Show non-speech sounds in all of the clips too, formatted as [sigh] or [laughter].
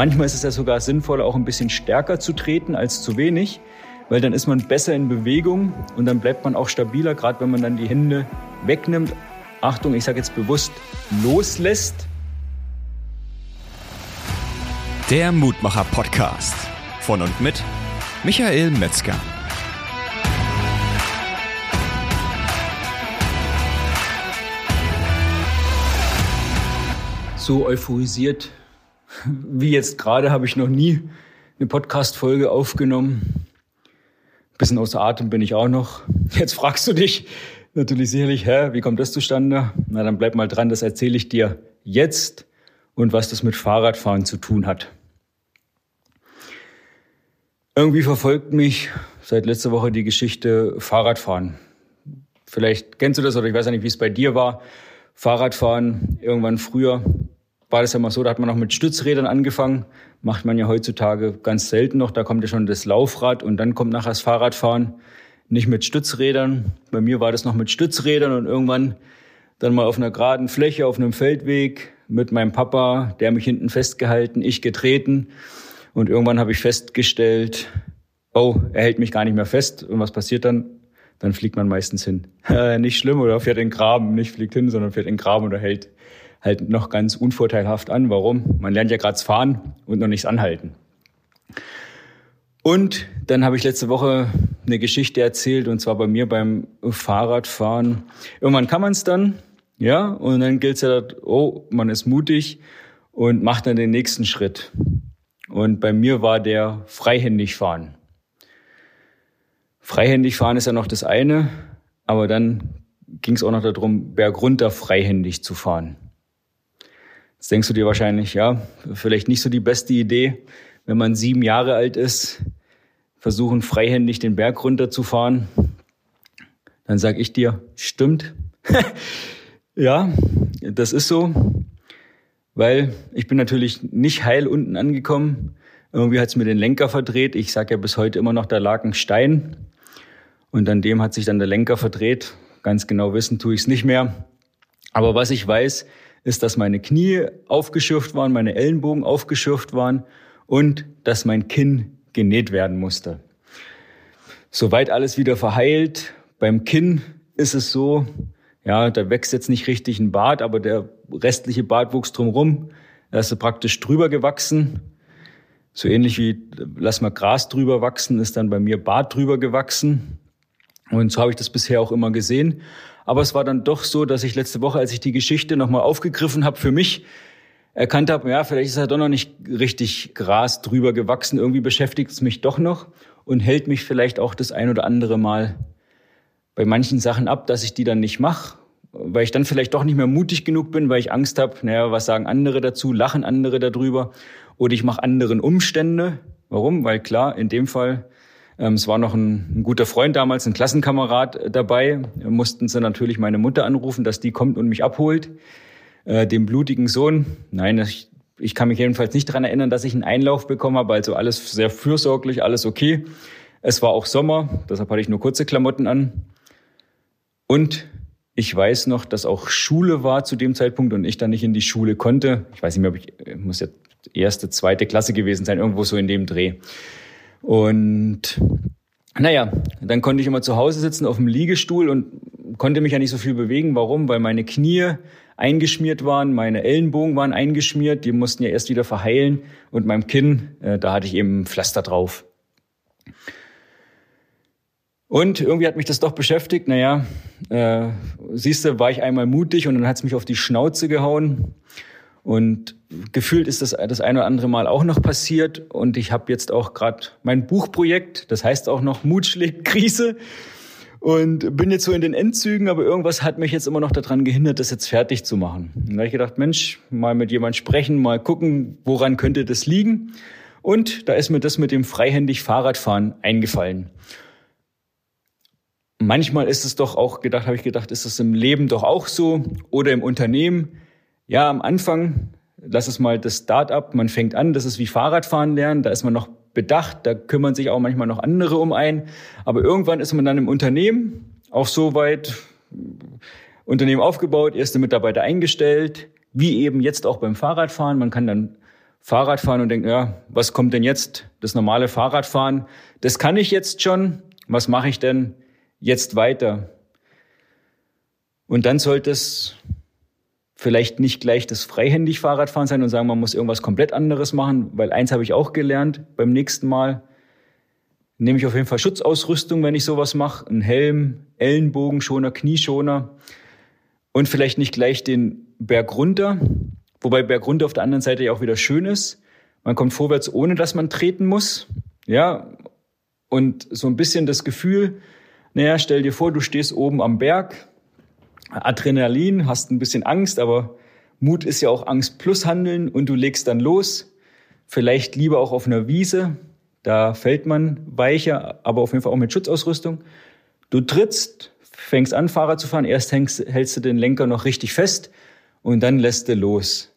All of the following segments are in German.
Manchmal ist es ja sogar sinnvoller, auch ein bisschen stärker zu treten als zu wenig, weil dann ist man besser in Bewegung und dann bleibt man auch stabiler, gerade wenn man dann die Hände wegnimmt. Achtung, ich sage jetzt bewusst, loslässt. Der Mutmacher Podcast von und mit Michael Metzger. So euphorisiert wie jetzt gerade habe ich noch nie eine Podcast-Folge aufgenommen. Ein bisschen außer Atem bin ich auch noch. Jetzt fragst du dich natürlich sicherlich, hä, wie kommt das zustande? Na, dann bleib mal dran, das erzähle ich dir jetzt und was das mit Fahrradfahren zu tun hat. Irgendwie verfolgt mich seit letzter Woche die Geschichte Fahrradfahren. Vielleicht kennst du das oder ich weiß ja nicht, wie es bei dir war. Fahrradfahren irgendwann früher war das ja mal so, da hat man noch mit Stützrädern angefangen. Macht man ja heutzutage ganz selten noch. Da kommt ja schon das Laufrad und dann kommt nachher das Fahrradfahren. Nicht mit Stützrädern. Bei mir war das noch mit Stützrädern und irgendwann dann mal auf einer geraden Fläche, auf einem Feldweg mit meinem Papa, der mich hinten festgehalten, ich getreten. Und irgendwann habe ich festgestellt, oh, er hält mich gar nicht mehr fest. Und was passiert dann? Dann fliegt man meistens hin. [laughs] nicht schlimm oder fährt in den Graben. Nicht fliegt hin, sondern fährt in den Graben oder hält halt noch ganz unvorteilhaft an. Warum? Man lernt ja gerade fahren und noch nichts anhalten. Und dann habe ich letzte Woche eine Geschichte erzählt, und zwar bei mir beim Fahrradfahren. Irgendwann kann man es dann, ja, und dann gilt es ja, oh, man ist mutig und macht dann den nächsten Schritt. Und bei mir war der freihändig fahren. Freihändig fahren ist ja noch das eine, aber dann ging es auch noch darum, bergunter freihändig zu fahren. Jetzt denkst du dir wahrscheinlich, ja, vielleicht nicht so die beste Idee, wenn man sieben Jahre alt ist, versuchen freihändig den Berg runterzufahren. Dann sag ich dir, stimmt. [laughs] ja, das ist so, weil ich bin natürlich nicht heil unten angekommen. Irgendwie hat's mir den Lenker verdreht. Ich sage ja bis heute immer noch, da lag ein Stein. Und an dem hat sich dann der Lenker verdreht. Ganz genau wissen tue ich es nicht mehr. Aber was ich weiß, ist, dass meine Knie aufgeschürft waren, meine Ellenbogen aufgeschürft waren und dass mein Kinn genäht werden musste. Soweit alles wieder verheilt. Beim Kinn ist es so, ja, da wächst jetzt nicht richtig ein Bart, aber der restliche Bart wuchs drumrum. Da ist er praktisch drüber gewachsen. So ähnlich wie, lass mal Gras drüber wachsen, ist dann bei mir Bart drüber gewachsen. Und so habe ich das bisher auch immer gesehen. Aber es war dann doch so, dass ich letzte Woche, als ich die Geschichte nochmal aufgegriffen habe, für mich erkannt habe, ja, vielleicht ist ja doch noch nicht richtig Gras drüber gewachsen. Irgendwie beschäftigt es mich doch noch und hält mich vielleicht auch das ein oder andere Mal bei manchen Sachen ab, dass ich die dann nicht mache, weil ich dann vielleicht doch nicht mehr mutig genug bin, weil ich Angst habe, naja, was sagen andere dazu, lachen andere darüber oder ich mache anderen Umstände. Warum? Weil klar, in dem Fall es war noch ein, ein, guter Freund damals, ein Klassenkamerad äh, dabei. Da mussten sie natürlich meine Mutter anrufen, dass die kommt und mich abholt. Äh, den blutigen Sohn. Nein, ich, ich kann mich jedenfalls nicht daran erinnern, dass ich einen Einlauf bekommen habe. Also alles sehr fürsorglich, alles okay. Es war auch Sommer, deshalb hatte ich nur kurze Klamotten an. Und ich weiß noch, dass auch Schule war zu dem Zeitpunkt und ich dann nicht in die Schule konnte. Ich weiß nicht mehr, ob ich, äh, muss ja erste, zweite Klasse gewesen sein, irgendwo so in dem Dreh. Und naja, dann konnte ich immer zu Hause sitzen auf dem Liegestuhl und konnte mich ja nicht so viel bewegen. Warum? Weil meine Knie eingeschmiert waren, meine Ellenbogen waren eingeschmiert, die mussten ja erst wieder verheilen und meinem Kinn, äh, da hatte ich eben Pflaster drauf. Und irgendwie hat mich das doch beschäftigt. Naja, äh, siehst du, war ich einmal mutig und dann hat es mich auf die Schnauze gehauen. Und gefühlt ist das das eine oder andere Mal auch noch passiert. Und ich habe jetzt auch gerade mein Buchprojekt, das heißt auch noch Mut schlägt Krise. Und bin jetzt so in den Endzügen, aber irgendwas hat mich jetzt immer noch daran gehindert, das jetzt fertig zu machen. Und da habe ich gedacht, Mensch, mal mit jemand sprechen, mal gucken, woran könnte das liegen. Und da ist mir das mit dem freihändig Fahrradfahren eingefallen. Manchmal ist es doch auch gedacht, habe ich gedacht, ist das im Leben doch auch so oder im Unternehmen ja, am Anfang, lass es mal das Start-up, man fängt an, das ist wie Fahrradfahren lernen, da ist man noch bedacht, da kümmern sich auch manchmal noch andere um ein. Aber irgendwann ist man dann im Unternehmen auch so weit, Unternehmen aufgebaut, erste Mitarbeiter eingestellt, wie eben jetzt auch beim Fahrradfahren. Man kann dann Fahrrad fahren und denkt, ja, was kommt denn jetzt? Das normale Fahrradfahren, das kann ich jetzt schon. Was mache ich denn jetzt weiter? Und dann sollte es vielleicht nicht gleich das freihändig Fahrradfahren sein und sagen, man muss irgendwas komplett anderes machen, weil eins habe ich auch gelernt beim nächsten Mal. Nehme ich auf jeden Fall Schutzausrüstung, wenn ich sowas mache. Ein Helm, Ellenbogenschoner, Knieschoner und vielleicht nicht gleich den Berg runter, wobei Berg runter auf der anderen Seite ja auch wieder schön ist. Man kommt vorwärts, ohne dass man treten muss. Ja, und so ein bisschen das Gefühl, naja, stell dir vor, du stehst oben am Berg, Adrenalin, hast ein bisschen Angst, aber Mut ist ja auch Angst plus Handeln und du legst dann los. Vielleicht lieber auch auf einer Wiese, da fällt man weicher, aber auf jeden Fall auch mit Schutzausrüstung. Du trittst, fängst an, Fahrrad zu fahren. Erst hängst, hältst du den Lenker noch richtig fest und dann lässt du los.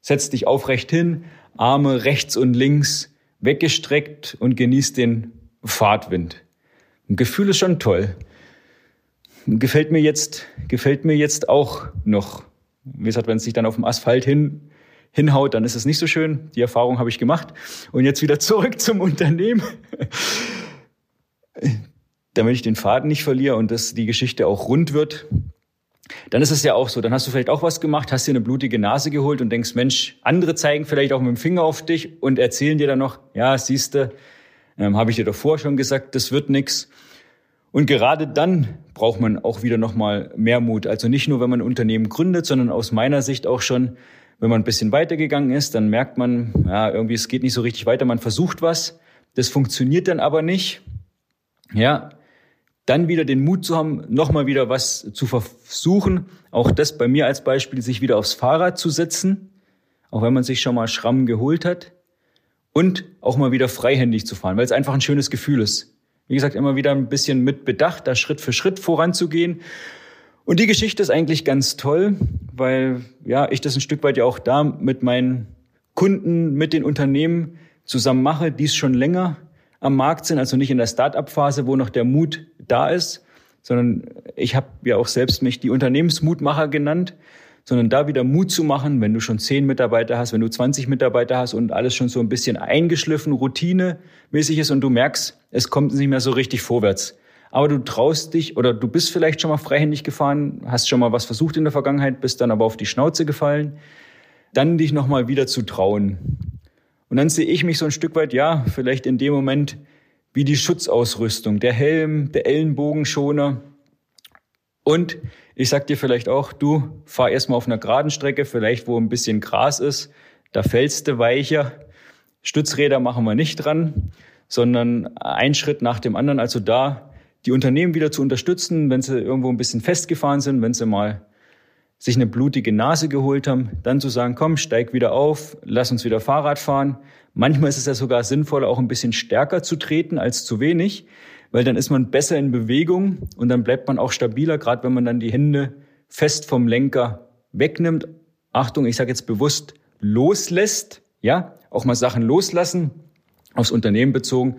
Setzt dich aufrecht hin, Arme rechts und links weggestreckt und genießt den Fahrtwind. Ein Gefühl ist schon toll. Gefällt mir jetzt, gefällt mir jetzt auch noch. Wie gesagt, wenn es sich dann auf dem Asphalt hin, hinhaut, dann ist es nicht so schön. Die Erfahrung habe ich gemacht. Und jetzt wieder [laughs] zurück zum Unternehmen damit ich den Faden nicht verliere und dass die Geschichte auch rund wird, dann ist es ja auch so, dann hast du vielleicht auch was gemacht, hast dir eine blutige Nase geholt und denkst, Mensch, andere zeigen vielleicht auch mit dem Finger auf dich und erzählen dir dann noch, ja, siehste, ähm, habe ich dir doch vorher schon gesagt, das wird nix. Und gerade dann braucht man auch wieder nochmal mehr Mut. Also nicht nur, wenn man ein Unternehmen gründet, sondern aus meiner Sicht auch schon, wenn man ein bisschen weitergegangen ist, dann merkt man, ja, irgendwie es geht nicht so richtig weiter, man versucht was, das funktioniert dann aber nicht. Ja, dann wieder den Mut zu haben, nochmal wieder was zu versuchen. Auch das bei mir als Beispiel, sich wieder aufs Fahrrad zu setzen, auch wenn man sich schon mal Schrammen geholt hat. Und auch mal wieder freihändig zu fahren, weil es einfach ein schönes Gefühl ist. Wie gesagt, immer wieder ein bisschen mit Bedacht, da Schritt für Schritt voranzugehen. Und die Geschichte ist eigentlich ganz toll, weil ja, ich das ein Stück weit ja auch da mit meinen Kunden, mit den Unternehmen zusammen mache, die es schon länger am Markt sind, also nicht in der Start-up-Phase, wo noch der Mut da ist, sondern ich habe ja auch selbst mich die Unternehmensmutmacher genannt, sondern da wieder Mut zu machen, wenn du schon zehn Mitarbeiter hast, wenn du 20 Mitarbeiter hast und alles schon so ein bisschen eingeschliffen, routinemäßig ist und du merkst, es kommt nicht mehr so richtig vorwärts. Aber du traust dich oder du bist vielleicht schon mal freihändig gefahren, hast schon mal was versucht in der Vergangenheit, bist dann aber auf die Schnauze gefallen, dann dich nochmal wieder zu trauen. Und dann sehe ich mich so ein Stück weit, ja, vielleicht in dem Moment wie die Schutzausrüstung, der Helm, der Ellenbogenschoner. Und ich sag dir vielleicht auch, du fahr erstmal auf einer geraden Strecke, vielleicht wo ein bisschen Gras ist, da fällst du weicher. Stützräder machen wir nicht dran, sondern ein Schritt nach dem anderen. Also da die Unternehmen wieder zu unterstützen, wenn sie irgendwo ein bisschen festgefahren sind, wenn sie mal sich eine blutige Nase geholt haben, dann zu sagen, komm, steig wieder auf, lass uns wieder Fahrrad fahren. Manchmal ist es ja sogar sinnvoll, auch ein bisschen stärker zu treten als zu wenig, weil dann ist man besser in Bewegung und dann bleibt man auch stabiler, gerade wenn man dann die Hände fest vom Lenker wegnimmt. Achtung, ich sage jetzt bewusst loslässt, ja, auch mal Sachen loslassen. Aufs Unternehmen bezogen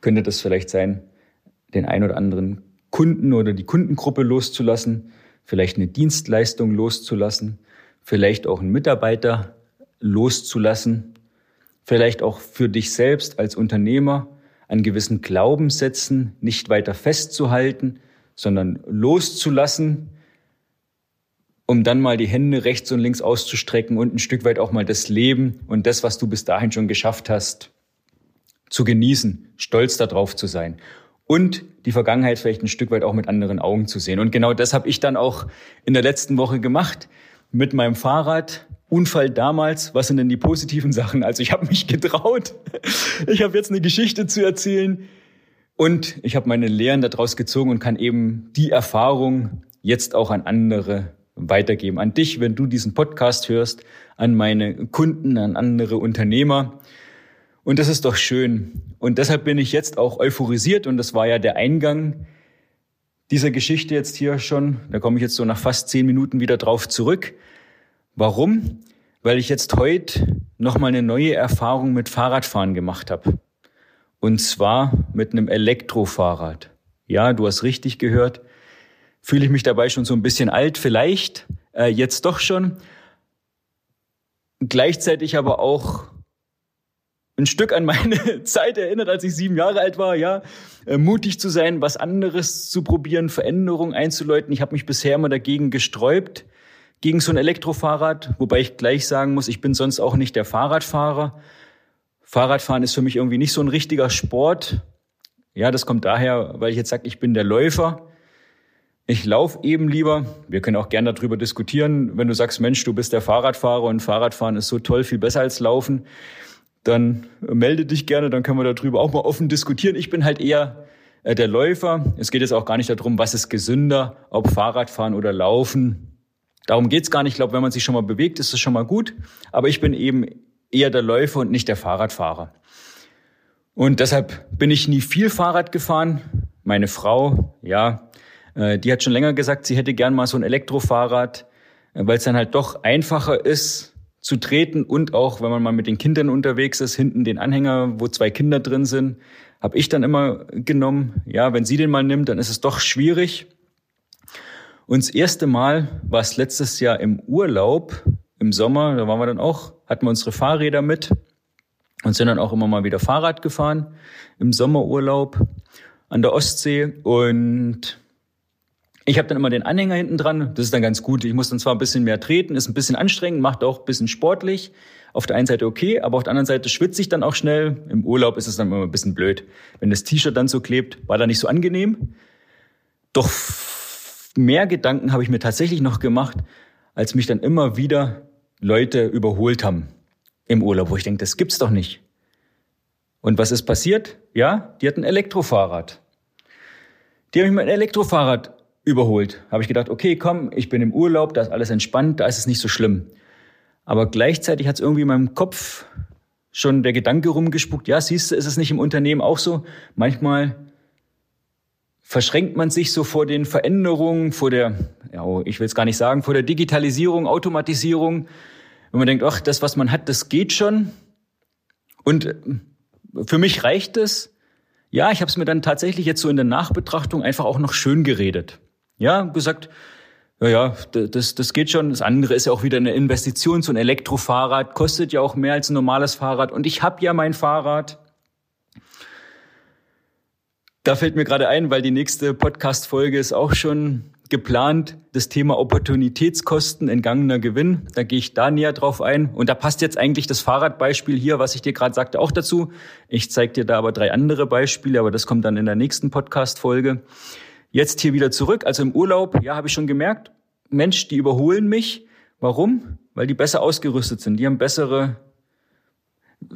könnte das vielleicht sein, den ein oder anderen Kunden oder die Kundengruppe loszulassen vielleicht eine Dienstleistung loszulassen, vielleicht auch einen Mitarbeiter loszulassen, vielleicht auch für dich selbst als Unternehmer an gewissen Glaubenssätzen nicht weiter festzuhalten, sondern loszulassen, um dann mal die Hände rechts und links auszustrecken und ein Stück weit auch mal das Leben und das, was du bis dahin schon geschafft hast, zu genießen, stolz darauf zu sein und die Vergangenheit vielleicht ein Stück weit auch mit anderen Augen zu sehen. Und genau das habe ich dann auch in der letzten Woche gemacht mit meinem Fahrrad. Unfall damals, was sind denn die positiven Sachen? Also ich habe mich getraut. Ich habe jetzt eine Geschichte zu erzählen und ich habe meine Lehren daraus gezogen und kann eben die Erfahrung jetzt auch an andere weitergeben. An dich, wenn du diesen Podcast hörst, an meine Kunden, an andere Unternehmer. Und das ist doch schön. Und deshalb bin ich jetzt auch euphorisiert und das war ja der Eingang dieser Geschichte jetzt hier schon. Da komme ich jetzt so nach fast zehn Minuten wieder drauf zurück. Warum? Weil ich jetzt heute nochmal eine neue Erfahrung mit Fahrradfahren gemacht habe. Und zwar mit einem Elektrofahrrad. Ja, du hast richtig gehört. Fühle ich mich dabei schon so ein bisschen alt, vielleicht, äh, jetzt doch schon. Gleichzeitig aber auch ein Stück an meine [laughs] Zeit erinnert, als ich sieben Jahre alt war, ja, äh, mutig zu sein, was anderes zu probieren, Veränderungen einzuläuten. Ich habe mich bisher immer dagegen gesträubt, gegen so ein Elektrofahrrad, wobei ich gleich sagen muss, ich bin sonst auch nicht der Fahrradfahrer. Fahrradfahren ist für mich irgendwie nicht so ein richtiger Sport. Ja, das kommt daher, weil ich jetzt sage, ich bin der Läufer. Ich laufe eben lieber. Wir können auch gerne darüber diskutieren. Wenn du sagst, Mensch, du bist der Fahrradfahrer und Fahrradfahren ist so toll, viel besser als Laufen, dann melde dich gerne, dann können wir darüber auch mal offen diskutieren. Ich bin halt eher äh, der Läufer. Es geht jetzt auch gar nicht darum, was ist gesünder, ob Fahrradfahren oder Laufen. Darum geht's gar nicht. Ich glaube, wenn man sich schon mal bewegt, ist das schon mal gut. Aber ich bin eben eher der Läufer und nicht der Fahrradfahrer. Und deshalb bin ich nie viel Fahrrad gefahren. Meine Frau, ja, äh, die hat schon länger gesagt, sie hätte gern mal so ein Elektrofahrrad, äh, weil es dann halt doch einfacher ist zu treten und auch, wenn man mal mit den Kindern unterwegs ist, hinten den Anhänger, wo zwei Kinder drin sind, habe ich dann immer genommen. Ja, wenn sie den mal nimmt, dann ist es doch schwierig. Und das erste Mal war es letztes Jahr im Urlaub, im Sommer, da waren wir dann auch, hatten wir unsere Fahrräder mit und sind dann auch immer mal wieder Fahrrad gefahren im Sommerurlaub an der Ostsee und ich habe dann immer den Anhänger hinten dran. Das ist dann ganz gut. Ich muss dann zwar ein bisschen mehr treten, ist ein bisschen anstrengend, macht auch ein bisschen sportlich. Auf der einen Seite okay, aber auf der anderen Seite schwitze ich dann auch schnell. Im Urlaub ist es dann immer ein bisschen blöd. Wenn das T-Shirt dann so klebt, war da nicht so angenehm. Doch mehr Gedanken habe ich mir tatsächlich noch gemacht, als mich dann immer wieder Leute überholt haben im Urlaub, wo ich denke, das gibt's doch nicht. Und was ist passiert? Ja, die hatten ein Elektrofahrrad. Die haben mich mit einem Elektrofahrrad überholt. Habe ich gedacht, okay, komm, ich bin im Urlaub, da ist alles entspannt, da ist es nicht so schlimm. Aber gleichzeitig hat es irgendwie in meinem Kopf schon der Gedanke rumgespuckt, ja, siehst du, ist es nicht im Unternehmen auch so? Manchmal verschränkt man sich so vor den Veränderungen, vor der, ja, oh, ich will es gar nicht sagen, vor der Digitalisierung, Automatisierung. Wenn man denkt, ach, das, was man hat, das geht schon. Und äh, für mich reicht es. Ja, ich habe es mir dann tatsächlich jetzt so in der Nachbetrachtung einfach auch noch schön geredet. Ja, gesagt, ja, ja, das, das geht schon. Das andere ist ja auch wieder eine Investition. So ein Elektrofahrrad kostet ja auch mehr als ein normales Fahrrad. Und ich habe ja mein Fahrrad. Da fällt mir gerade ein, weil die nächste Podcast-Folge ist auch schon geplant, das Thema Opportunitätskosten, entgangener Gewinn. Da gehe ich da näher drauf ein. Und da passt jetzt eigentlich das Fahrradbeispiel hier, was ich dir gerade sagte, auch dazu. Ich zeige dir da aber drei andere Beispiele, aber das kommt dann in der nächsten Podcast-Folge. Jetzt hier wieder zurück, also im Urlaub, ja, habe ich schon gemerkt, Mensch, die überholen mich. Warum? Weil die besser ausgerüstet sind. Die haben bessere,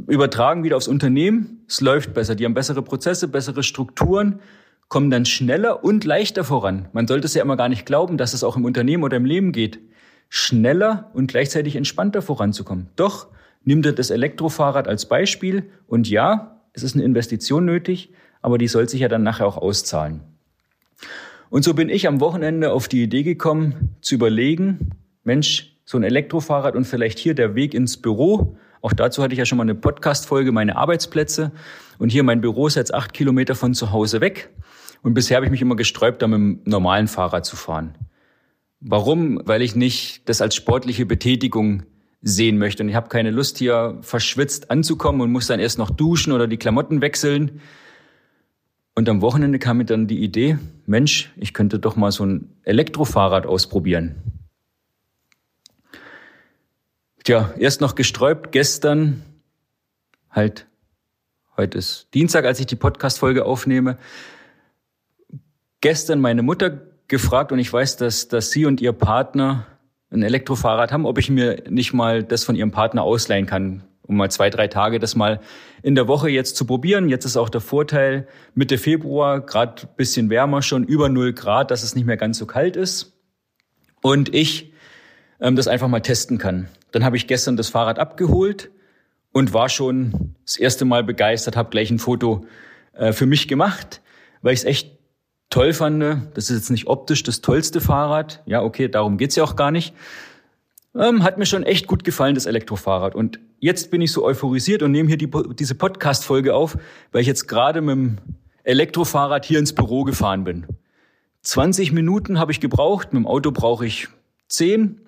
übertragen wieder aufs Unternehmen, es läuft besser. Die haben bessere Prozesse, bessere Strukturen, kommen dann schneller und leichter voran. Man sollte es ja immer gar nicht glauben, dass es auch im Unternehmen oder im Leben geht. Schneller und gleichzeitig entspannter voranzukommen. Doch, nimm dir das Elektrofahrrad als Beispiel und ja, es ist eine Investition nötig, aber die soll sich ja dann nachher auch auszahlen. Und so bin ich am Wochenende auf die Idee gekommen, zu überlegen, Mensch, so ein Elektrofahrrad und vielleicht hier der Weg ins Büro. Auch dazu hatte ich ja schon mal eine Podcast-Folge, meine Arbeitsplätze. Und hier mein Büro ist jetzt acht Kilometer von zu Hause weg. Und bisher habe ich mich immer gesträubt, da mit dem normalen Fahrrad zu fahren. Warum? Weil ich nicht das als sportliche Betätigung sehen möchte. Und ich habe keine Lust, hier verschwitzt anzukommen und muss dann erst noch duschen oder die Klamotten wechseln. Und am Wochenende kam mir dann die Idee, Mensch, ich könnte doch mal so ein Elektrofahrrad ausprobieren. Tja, erst noch gesträubt, gestern, halt, heute ist Dienstag, als ich die Podcast-Folge aufnehme, gestern meine Mutter gefragt und ich weiß, dass, dass sie und ihr Partner ein Elektrofahrrad haben, ob ich mir nicht mal das von ihrem Partner ausleihen kann um mal zwei, drei Tage das mal in der Woche jetzt zu probieren. Jetzt ist auch der Vorteil Mitte Februar, gerade bisschen wärmer schon, über null Grad, dass es nicht mehr ganz so kalt ist. Und ich ähm, das einfach mal testen kann. Dann habe ich gestern das Fahrrad abgeholt und war schon das erste Mal begeistert, habe gleich ein Foto äh, für mich gemacht, weil ich es echt toll fand. Das ist jetzt nicht optisch das tollste Fahrrad. Ja, okay, darum geht's ja auch gar nicht. Ähm, hat mir schon echt gut gefallen, das Elektrofahrrad. Und jetzt bin ich so euphorisiert und nehme hier die, diese Podcast-Folge auf, weil ich jetzt gerade mit dem Elektrofahrrad hier ins Büro gefahren bin. 20 Minuten habe ich gebraucht, mit dem Auto brauche ich 10.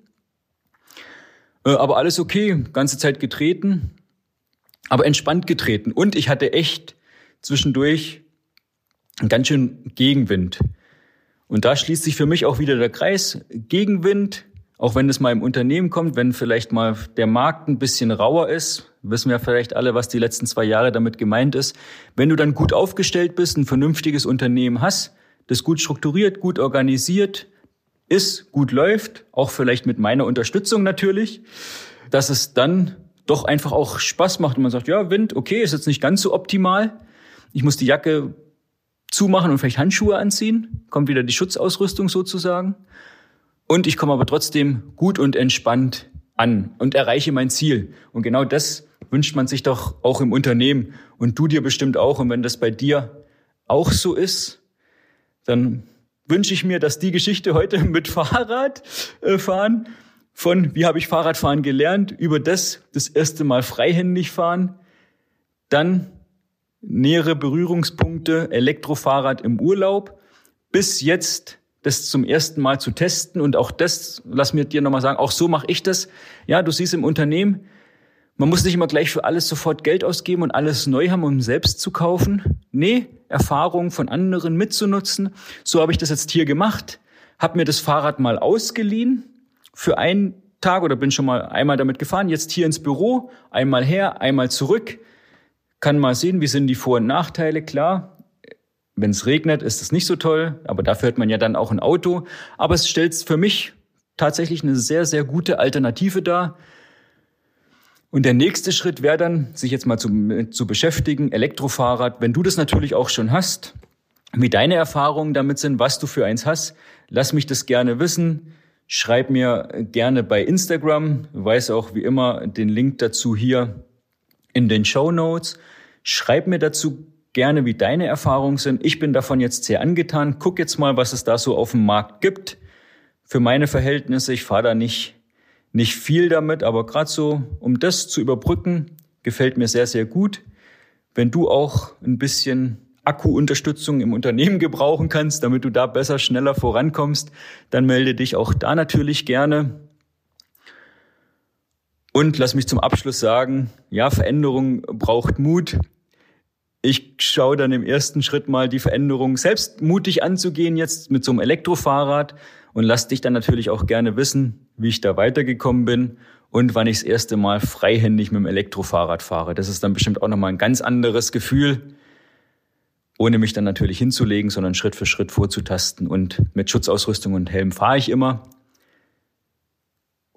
Äh, aber alles okay, ganze Zeit getreten. aber entspannt getreten. Und ich hatte echt zwischendurch einen ganz schön Gegenwind. Und da schließt sich für mich auch wieder der Kreis. Gegenwind, auch wenn es mal im Unternehmen kommt, wenn vielleicht mal der Markt ein bisschen rauer ist, wissen wir vielleicht alle, was die letzten zwei Jahre damit gemeint ist. Wenn du dann gut aufgestellt bist, ein vernünftiges Unternehmen hast, das gut strukturiert, gut organisiert ist, gut läuft, auch vielleicht mit meiner Unterstützung natürlich, dass es dann doch einfach auch Spaß macht und man sagt, ja, Wind, okay, ist jetzt nicht ganz so optimal. Ich muss die Jacke zumachen und vielleicht Handschuhe anziehen, kommt wieder die Schutzausrüstung sozusagen. Und ich komme aber trotzdem gut und entspannt an und erreiche mein Ziel. Und genau das wünscht man sich doch auch im Unternehmen und du dir bestimmt auch. Und wenn das bei dir auch so ist, dann wünsche ich mir, dass die Geschichte heute [laughs] mit Fahrrad äh, fahren, von wie habe ich Fahrradfahren gelernt, über das das erste Mal freihändig fahren, dann nähere Berührungspunkte Elektrofahrrad im Urlaub, bis jetzt das zum ersten Mal zu testen und auch das, lass mir dir nochmal sagen, auch so mache ich das. Ja, du siehst im Unternehmen, man muss nicht immer gleich für alles sofort Geld ausgeben und alles neu haben, um selbst zu kaufen. Nee, Erfahrungen von anderen mitzunutzen. So habe ich das jetzt hier gemacht, habe mir das Fahrrad mal ausgeliehen für einen Tag oder bin schon mal einmal damit gefahren, jetzt hier ins Büro, einmal her, einmal zurück. Kann mal sehen, wie sind die Vor- und Nachteile, klar. Wenn es regnet, ist es nicht so toll, aber dafür hat man ja dann auch ein Auto. Aber es stellt für mich tatsächlich eine sehr, sehr gute Alternative dar. Und der nächste Schritt wäre dann, sich jetzt mal zu, zu beschäftigen, Elektrofahrrad. Wenn du das natürlich auch schon hast, wie deine Erfahrungen damit sind, was du für eins hast, lass mich das gerne wissen. Schreib mir gerne bei Instagram. Du weißt auch wie immer den Link dazu hier in den Show Notes. Schreib mir dazu gerne, wie deine Erfahrungen sind. Ich bin davon jetzt sehr angetan. Guck jetzt mal, was es da so auf dem Markt gibt. Für meine Verhältnisse, ich fahre da nicht nicht viel damit, aber gerade so, um das zu überbrücken, gefällt mir sehr, sehr gut. Wenn du auch ein bisschen Akkuunterstützung im Unternehmen [laughs] gebrauchen kannst, damit du da besser, schneller vorankommst, dann melde dich auch da natürlich gerne. Und lass mich zum Abschluss sagen, ja, Veränderung braucht Mut. Ich schaue dann im ersten Schritt mal die Veränderung selbst mutig anzugehen, jetzt mit so einem Elektrofahrrad und lass dich dann natürlich auch gerne wissen, wie ich da weitergekommen bin und wann ich das erste Mal freihändig mit dem Elektrofahrrad fahre. Das ist dann bestimmt auch nochmal ein ganz anderes Gefühl, ohne mich dann natürlich hinzulegen, sondern Schritt für Schritt vorzutasten. Und mit Schutzausrüstung und Helm fahre ich immer.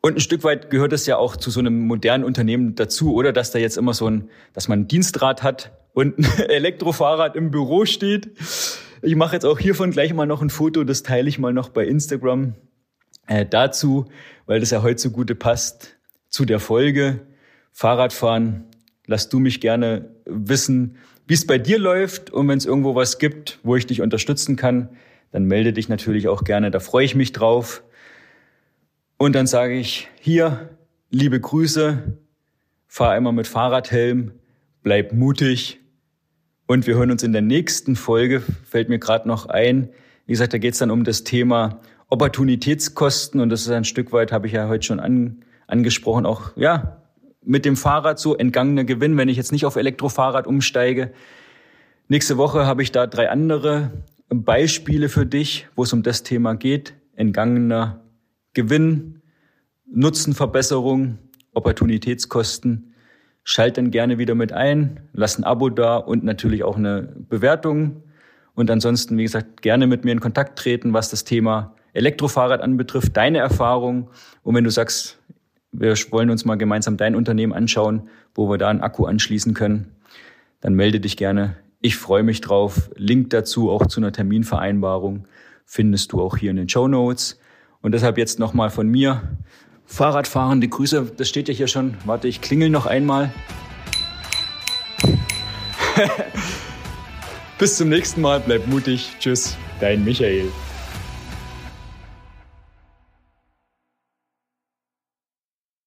Und ein Stück weit gehört es ja auch zu so einem modernen Unternehmen dazu, oder? Dass da jetzt immer so ein, dass man ein Dienstrad hat und ein [laughs] Elektrofahrrad im Büro steht. Ich mache jetzt auch hiervon gleich mal noch ein Foto, das teile ich mal noch bei Instagram äh, dazu, weil das ja heute so gute passt, zu der Folge Fahrradfahren. Lass du mich gerne wissen, wie es bei dir läuft und wenn es irgendwo was gibt, wo ich dich unterstützen kann, dann melde dich natürlich auch gerne, da freue ich mich drauf. Und dann sage ich hier, liebe Grüße, fahr immer mit Fahrradhelm, bleib mutig und wir hören uns in der nächsten Folge, fällt mir gerade noch ein. Wie gesagt, da geht es dann um das Thema Opportunitätskosten und das ist ein Stück weit, habe ich ja heute schon an, angesprochen, auch ja mit dem Fahrrad so entgangener Gewinn, wenn ich jetzt nicht auf Elektrofahrrad umsteige. Nächste Woche habe ich da drei andere Beispiele für dich, wo es um das Thema geht. Entgangener Gewinn, Nutzenverbesserung, Opportunitätskosten. Schalt dann gerne wieder mit ein, lass ein Abo da und natürlich auch eine Bewertung. Und ansonsten, wie gesagt, gerne mit mir in Kontakt treten, was das Thema Elektrofahrrad anbetrifft, deine Erfahrung. Und wenn du sagst, wir wollen uns mal gemeinsam dein Unternehmen anschauen, wo wir da einen Akku anschließen können, dann melde dich gerne. Ich freue mich drauf. Link dazu auch zu einer Terminvereinbarung findest du auch hier in den Show Notes. Und deshalb jetzt nochmal von mir Fahrradfahrende Grüße, das steht ja hier schon. Warte, ich klingel noch einmal. [laughs] Bis zum nächsten Mal, bleib mutig. Tschüss, dein Michael.